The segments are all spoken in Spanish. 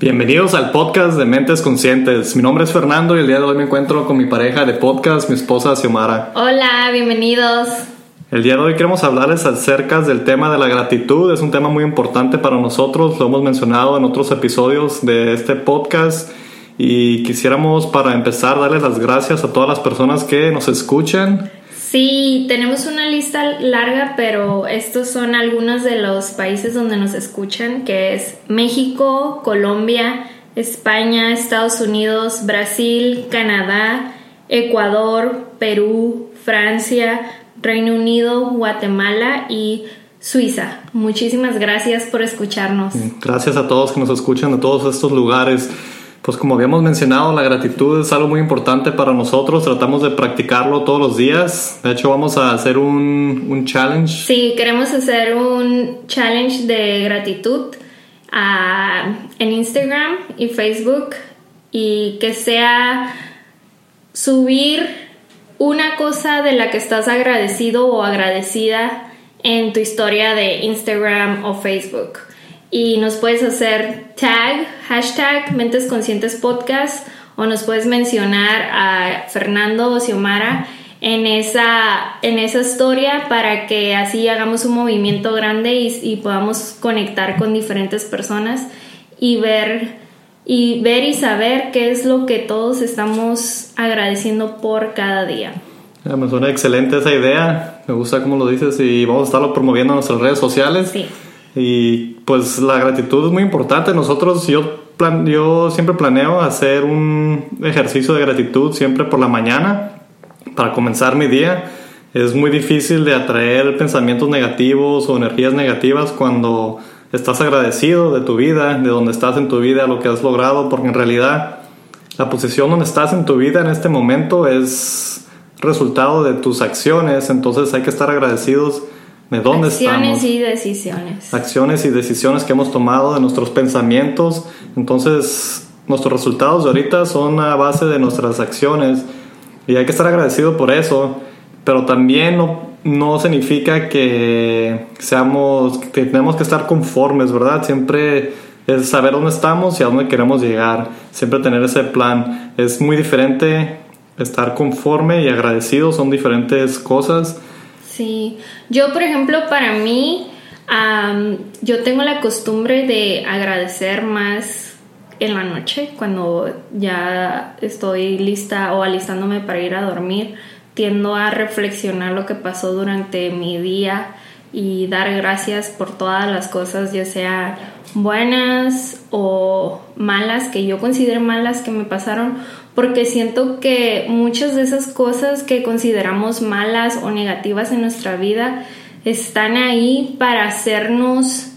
Bienvenidos al podcast de Mentes Conscientes. Mi nombre es Fernando y el día de hoy me encuentro con mi pareja de podcast, mi esposa Xiomara. Hola, bienvenidos. El día de hoy queremos hablarles acerca del tema de la gratitud. Es un tema muy importante para nosotros, lo hemos mencionado en otros episodios de este podcast y quisiéramos para empezar darles las gracias a todas las personas que nos escuchan Sí, tenemos una lista larga, pero estos son algunos de los países donde nos escuchan, que es México, Colombia, España, Estados Unidos, Brasil, Canadá, Ecuador, Perú, Francia, Reino Unido, Guatemala y Suiza. Muchísimas gracias por escucharnos. Gracias a todos que nos escuchan de todos estos lugares. Pues como habíamos mencionado, la gratitud es algo muy importante para nosotros. Tratamos de practicarlo todos los días. De hecho, vamos a hacer un, un challenge. Sí, queremos hacer un challenge de gratitud uh, en Instagram y Facebook y que sea subir una cosa de la que estás agradecido o agradecida en tu historia de Instagram o Facebook y nos puedes hacer tag, hashtag Mentes Conscientes Podcast o nos puedes mencionar a Fernando o Xiomara en esa, en esa historia para que así hagamos un movimiento grande y, podamos conectar con diferentes personas y ver y ver y saber qué es lo que todos estamos agradeciendo por cada día. me suena excelente esa idea, me gusta cómo lo dices y vamos a estarlo promoviendo en nuestras redes sociales. Sí. Y pues la gratitud es muy importante. Nosotros, yo, plan, yo siempre planeo hacer un ejercicio de gratitud siempre por la mañana para comenzar mi día. Es muy difícil de atraer pensamientos negativos o energías negativas cuando estás agradecido de tu vida, de donde estás en tu vida, lo que has logrado, porque en realidad la posición donde estás en tu vida en este momento es resultado de tus acciones, entonces hay que estar agradecidos de dónde Acciones y decisiones. Acciones y decisiones que hemos tomado, de nuestros pensamientos. Entonces, nuestros resultados de ahorita son a base de nuestras acciones y hay que estar agradecido por eso, pero también no, no significa que seamos, que tenemos que estar conformes, ¿verdad? Siempre es saber dónde estamos y a dónde queremos llegar, siempre tener ese plan. Es muy diferente estar conforme y agradecido, son diferentes cosas Sí, yo por ejemplo para mí, yo tengo la costumbre de agradecer más en la noche cuando ya estoy lista o alistándome para ir a dormir. Tiendo a reflexionar lo que pasó durante mi día y dar gracias por todas las cosas, ya sea buenas o malas, que yo considero malas que me pasaron, porque siento que muchas de esas cosas que consideramos malas o negativas en nuestra vida están ahí para hacernos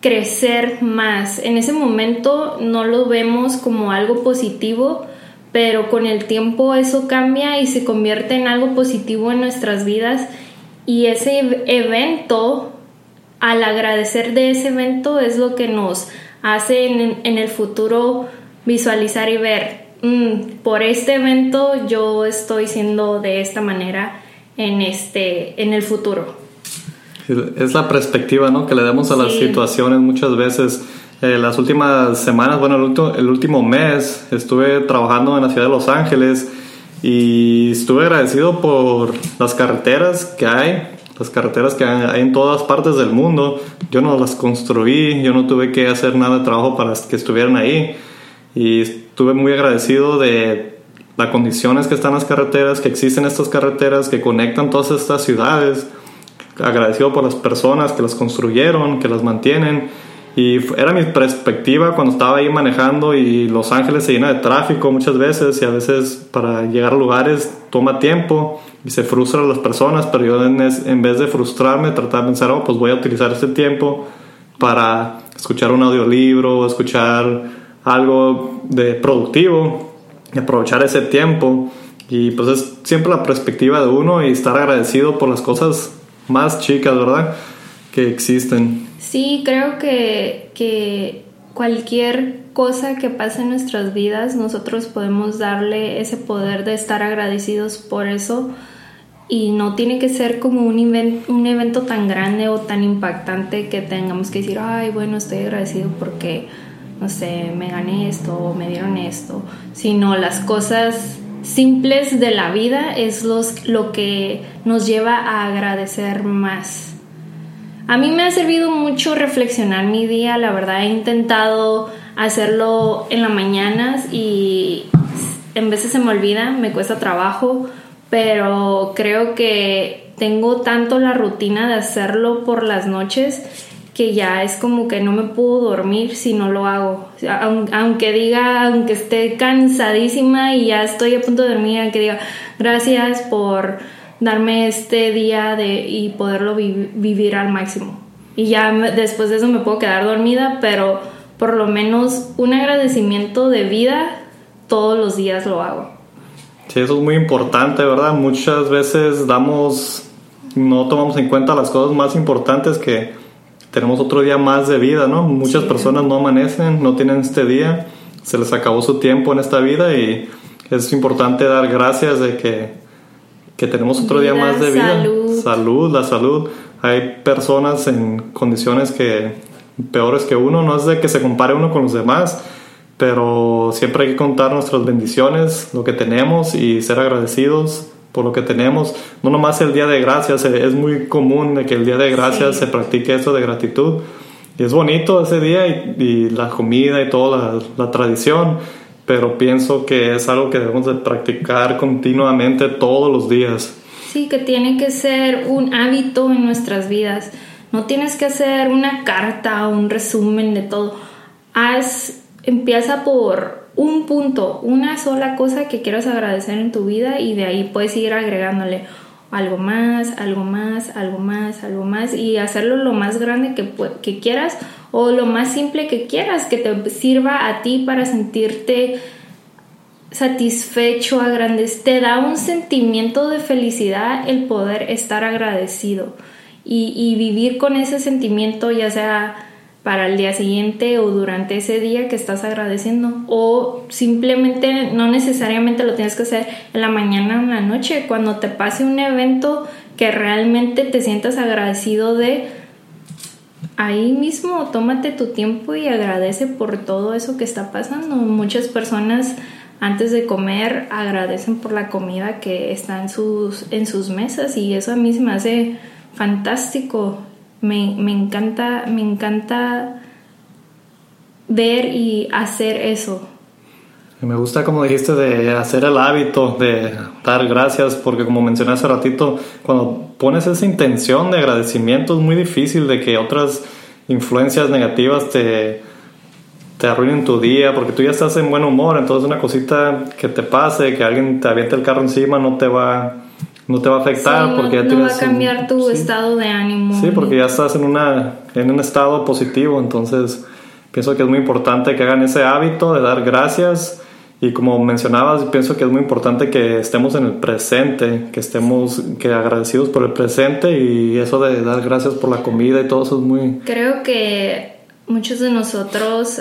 crecer más. En ese momento no lo vemos como algo positivo, pero con el tiempo eso cambia y se convierte en algo positivo en nuestras vidas y ese evento, al agradecer de ese evento, es lo que nos hace en, en el futuro visualizar y ver, Mm, por este evento yo estoy siendo de esta manera en, este, en el futuro. Es la perspectiva ¿no? que le damos a las situaciones muchas veces. Eh, las últimas semanas, bueno, el último, mes estuve trabajando en la ciudad de Los Ángeles y estuve agradecido por las carreteras que hay, las carreteras que hay en todas partes del mundo. Yo no las construí, yo no tuve que hacer nada de trabajo para que estuvieran ahí y estuve muy agradecido de las condiciones que están las carreteras, que existen estas carreteras, que conectan todas estas ciudades. Agradecido por las personas que las construyeron, que las mantienen. Y era mi perspectiva cuando estaba ahí manejando y Los Ángeles se llena de tráfico muchas veces y a veces para llegar a lugares toma tiempo y se frustran las personas, pero yo en, vez de frustrarme trataba de pensar, oh, pues voy a utilizar este tiempo para escuchar un audiolibro, escuchar algo de productivo y aprovechar ese tiempo. Y pues es siempre la perspectiva de uno y estar agradecido por las cosas más chicas, ¿verdad? Que existen. Sí, creo que, que cualquier cosa que pase en nuestras vidas, nosotros podemos darle ese poder de estar agradecidos por eso. Y no tiene que ser como un, un evento tan grande o tan impactante que tengamos que decir, ay, bueno, estoy agradecido porque no sé, me gané esto o me dieron esto, sino las cosas simples de la vida es los, lo que nos lleva a agradecer más. A mí me ha servido mucho reflexionar mi día, la verdad he intentado hacerlo en las mañanas y en veces se me olvida, me cuesta trabajo, pero creo que tengo tanto la rutina de hacerlo por las noches que ya es como que no me puedo dormir si no lo hago. Aunque diga, aunque esté cansadísima y ya estoy a punto de dormir, aunque diga gracias por darme este día de, y poderlo vivir al máximo. Y ya después de eso me puedo quedar dormida, pero por lo menos un agradecimiento de vida todos los días lo hago. Sí, eso es muy importante, ¿verdad? Muchas veces damos, no tomamos en cuenta las cosas más importantes que tenemos otro día más de vida, ¿no? Muchas personas no amanecen, no tienen este día, se les acabó su tiempo en esta vida y es importante dar gracias de que, que tenemos otro día más de vida. Salud. salud, la salud. Hay personas en condiciones que peores que uno, no es de que se compare uno con los demás, pero siempre hay que contar nuestras bendiciones, lo que tenemos y ser agradecidos por lo que tenemos. No nomás el Día de Gracias, eh, es muy común de que el Día de Gracias se practique eso de gratitud. Y es bonito ese día y, la comida y toda la, tradición, pero pienso que es algo que debemos de practicar continuamente todos los días. Sí, que tiene que ser un hábito en nuestras vidas. No tienes que hacer una carta o un resumen de todo. Haz, empieza por un punto, una sola cosa que quieras agradecer en tu vida y de ahí puedes ir agregándole algo más, algo más, algo más, algo más y hacerlo lo más grande que, que quieras o lo más simple que quieras, que te sirva a ti para sentirte satisfecho, agradecido, te da un sentimiento de felicidad el poder estar agradecido y, y vivir con ese sentimiento, ya sea para el día siguiente o durante ese día que estás agradeciendo. O simplemente no necesariamente lo tienes que hacer en la mañana o en la noche. Cuando te pase un evento que realmente te sientas agradecido de ahí mismo tómate tu tiempo y agradece por todo eso que está pasando. Muchas personas antes de comer agradecen por la comida que está en sus en sus mesas y eso a mí se me hace fantástico me, me encanta, me encanta ver y hacer eso. Me gusta como dijiste de hacer el hábito de dar gracias porque como mencioné hace ratito, cuando pones esa intención de agradecimiento es muy difícil de que otras influencias negativas te, te arruinen tu día porque tú ya estás en buen humor, entonces una cosita que te pase, que alguien te aviente el carro encima no te va no te va a afectar porque ya no va a cambiar tu estado de ánimo. Sí, porque ya estás en, una, en un estado positivo, entonces pienso que es muy importante que hagan ese hábito de dar gracias y como mencionabas, pienso que es muy importante que estemos en el presente, que estemos que agradecidos por el presente y eso de dar gracias por la comida y todo eso es muy... Creo que muchos de nosotros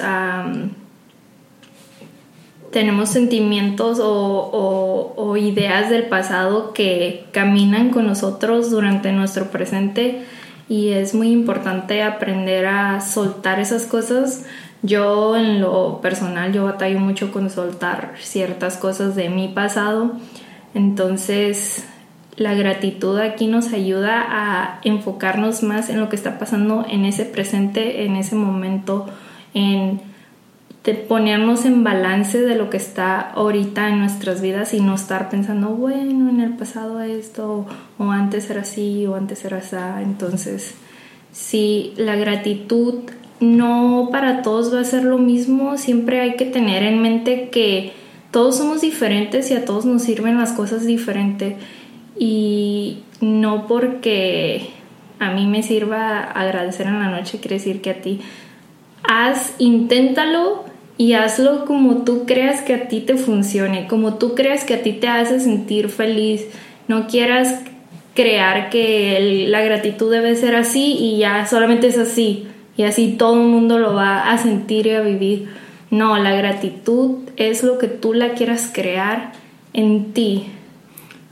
tenemos sentimientos o, ideas del pasado que caminan con nosotros durante nuestro presente y es muy importante aprender a soltar esas cosas. Yo en lo personal, yo batallo mucho con soltar ciertas cosas de mi pasado, entonces la gratitud aquí nos ayuda a enfocarnos más en lo que está pasando en ese presente, en ese momento, en de ponernos en balance de lo que está ahorita en nuestras vidas y no estar pensando, bueno, en el pasado esto, o, antes era así, o antes era así. Entonces, sí, la gratitud no para todos va a ser lo mismo, siempre hay que tener en mente que todos somos diferentes y a todos nos sirven las cosas diferentes y no porque a mí me sirva agradecer en la noche quiere decir que a ti haz, inténtalo y hazlo como tú creas que a ti te funcione, como tú creas que a ti te hace sentir feliz. No quieras crear que la gratitud debe ser así y ya solamente es así y así todo el mundo lo va a sentir y a vivir. No, la gratitud es lo que tú la quieras crear en ti.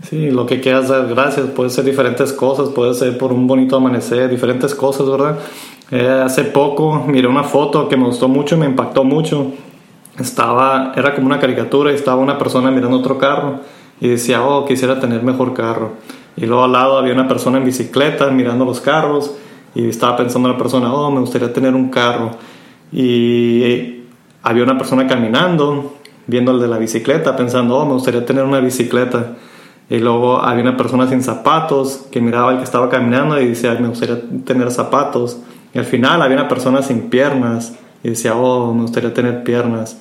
Sí, lo que quieras dar gracias puede ser diferentes cosas, puede ser por un bonito amanecer, diferentes cosas, ¿verdad? Eh, hace poco miré una foto que me gustó mucho, me impactó mucho. Estaba, era como una caricatura y estaba una persona mirando otro carro y decía, oh, quisiera tener mejor carro. Y luego al lado había una persona en bicicleta mirando los carros y estaba pensando la persona, oh, me gustaría tener un carro. Y había una persona caminando, viendo el de la bicicleta, pensando, oh, me gustaría tener una bicicleta. Y luego había una persona sin zapatos que miraba al que estaba caminando y decía, me gustaría tener zapatos. Y al final había una persona sin piernas y decía, oh, me gustaría tener piernas.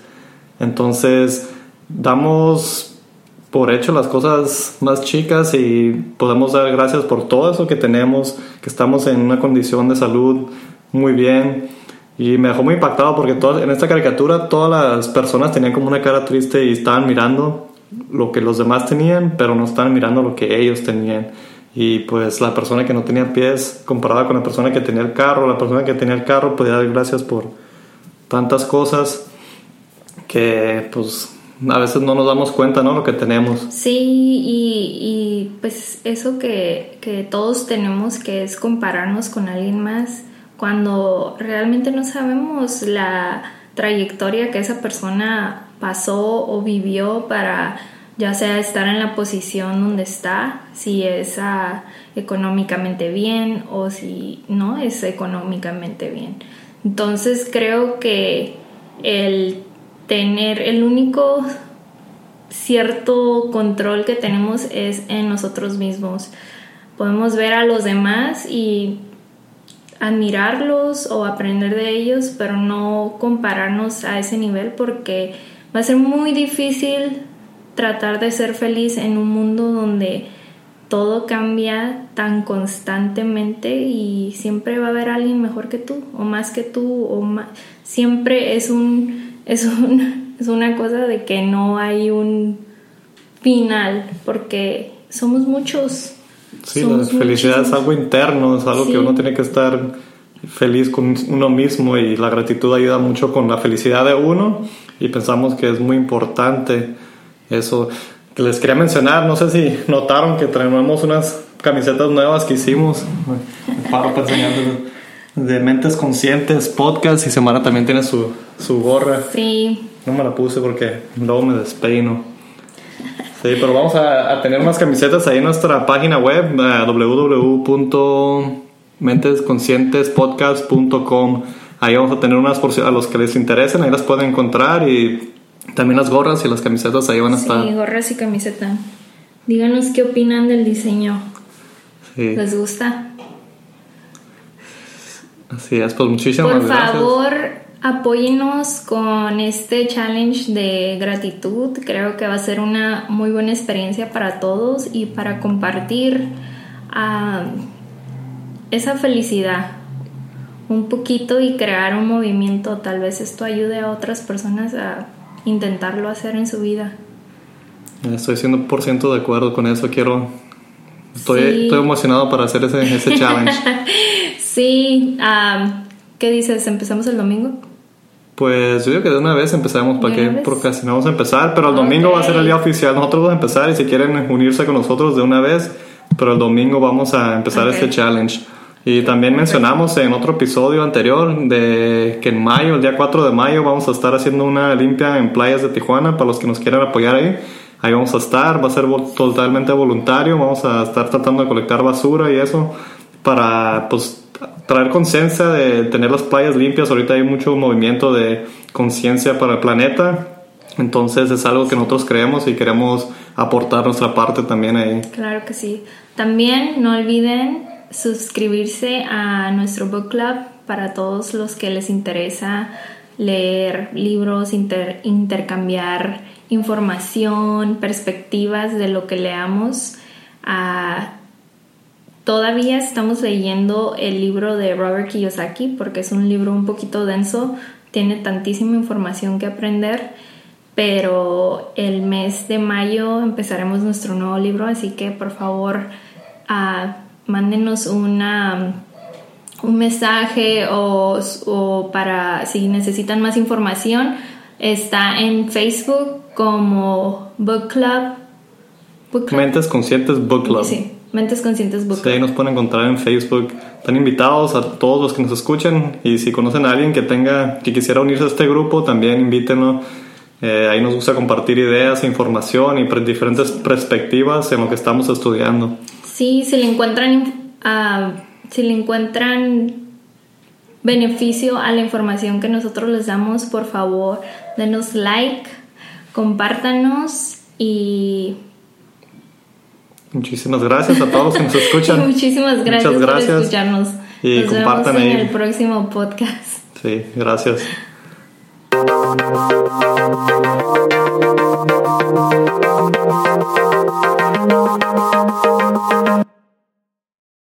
Entonces, damos por hecho las cosas más chicas y podemos dar gracias por todo eso que tenemos, que estamos en una condición de salud muy bien. Y me dejó muy impactado porque en esta caricatura todas las personas tenían como una cara triste y estaban mirando lo que los demás tenían, pero no estaban mirando lo que ellos tenían. Y pues la persona que no tenía pies, comparada con la persona que tenía el carro, la persona que tenía el carro podía dar gracias por tantas cosas que pues a veces no nos damos cuenta, ¿no? Lo que tenemos. Sí, y, y pues eso que, que todos tenemos, que es compararnos con alguien más, cuando realmente no sabemos la trayectoria que esa persona pasó o vivió para ya sea estar en la posición donde está, si es ah, económicamente bien o si no es económicamente bien. Entonces creo que el tener el único cierto control que tenemos es en nosotros mismos. Podemos ver a los demás y admirarlos o aprender de ellos, pero no compararnos a ese nivel porque va a ser muy difícil tratar de ser feliz en un mundo donde todo cambia tan constantemente y siempre va a haber alguien mejor que tú o más que tú o más siempre es un es un, es una cosa de que no hay un final porque somos muchos. Sí la felicidad es algo interno es algo que uno tiene que estar feliz con uno mismo y la gratitud ayuda mucho con la felicidad de uno y pensamos que es muy importante eso les quería mencionar, no sé si notaron que traemos unas camisetas nuevas que hicimos para de Mentes Conscientes Podcast y Semana también tiene su, su gorra. Sí. No me la puse porque luego me despeino. Sí, pero vamos a, tener más camisetas ahí en nuestra página web www.mentesconscientespodcast.com. Ahí vamos a tener unas por a los que les interesen, ahí las pueden encontrar y también las gorras y las camisetas ahí van a estar. Sí, gorras y camiseta. Díganos qué opinan del diseño. Sí. ¿Les gusta? Así es, pues muchísimas gracias. Por favor, apóyenos con este challenge de gratitud. Creo que va a ser una muy buena experiencia para todos y para compartir ah, esa felicidad un poquito y crear un movimiento. Tal vez esto ayude a otras personas a intentarlo hacer en su vida. Estoy 100% de acuerdo con eso. Quiero. Estoy, estoy emocionado para hacer ese, ese challenge. sí. ¿Qué dices? ¿Empezamos el domingo? Pues yo digo que de una vez empezamos para que procrastinamos a empezar, pero el domingo va a ser el día oficial. Nosotros vamos a empezar y si quieren unirse con nosotros de una vez, pero el domingo vamos a empezar este challenge. Y también mencionamos en otro episodio anterior de que en mayo, el día 4 de mayo, vamos a estar haciendo una limpia en playas de Tijuana para los que nos quieran apoyar ahí. Ahí vamos a estar, va a ser totalmente voluntario, vamos a estar tratando de colectar basura y eso para pues traer conciencia de tener las playas limpias. Ahorita hay mucho movimiento de conciencia para el planeta. Entonces es algo que nosotros creemos y queremos aportar nuestra parte también ahí. Claro que sí. También no olviden suscribirse a nuestro book club para todos los que les interesa leer libros, intercambiar información, perspectivas de lo que leamos. Ah, todavía estamos leyendo el libro de Robert Kiyosaki porque es un libro un poquito denso, tiene tantísima información que aprender, pero el mes de mayo empezaremos nuestro nuevo libro, así que por favor... Uh, mándenos una, un mensaje o, para si necesitan más información. Está en Facebook como Book Club. Mentes Conscientes Book Club. Sí, Mentes Conscientes Book Sí, ahí nos pueden encontrar en Facebook. Están invitados a todos los que nos escuchen y si conocen a alguien que tenga, que quisiera unirse a este grupo, también invítenlo. Eh, ahí nos gusta compartir ideas, información y diferentes perspectivas en lo que estamos estudiando. Sí, si le encuentran, uh, si le encuentran beneficio a la información que nosotros les damos, por favor, denos like, compártanos y Muchísimas gracias a todos que nos escuchan. Muchísimas gracias, Muchas gracias por escucharnos. Y nos compartan vemos ahí. en el próximo podcast. Sí, gracias.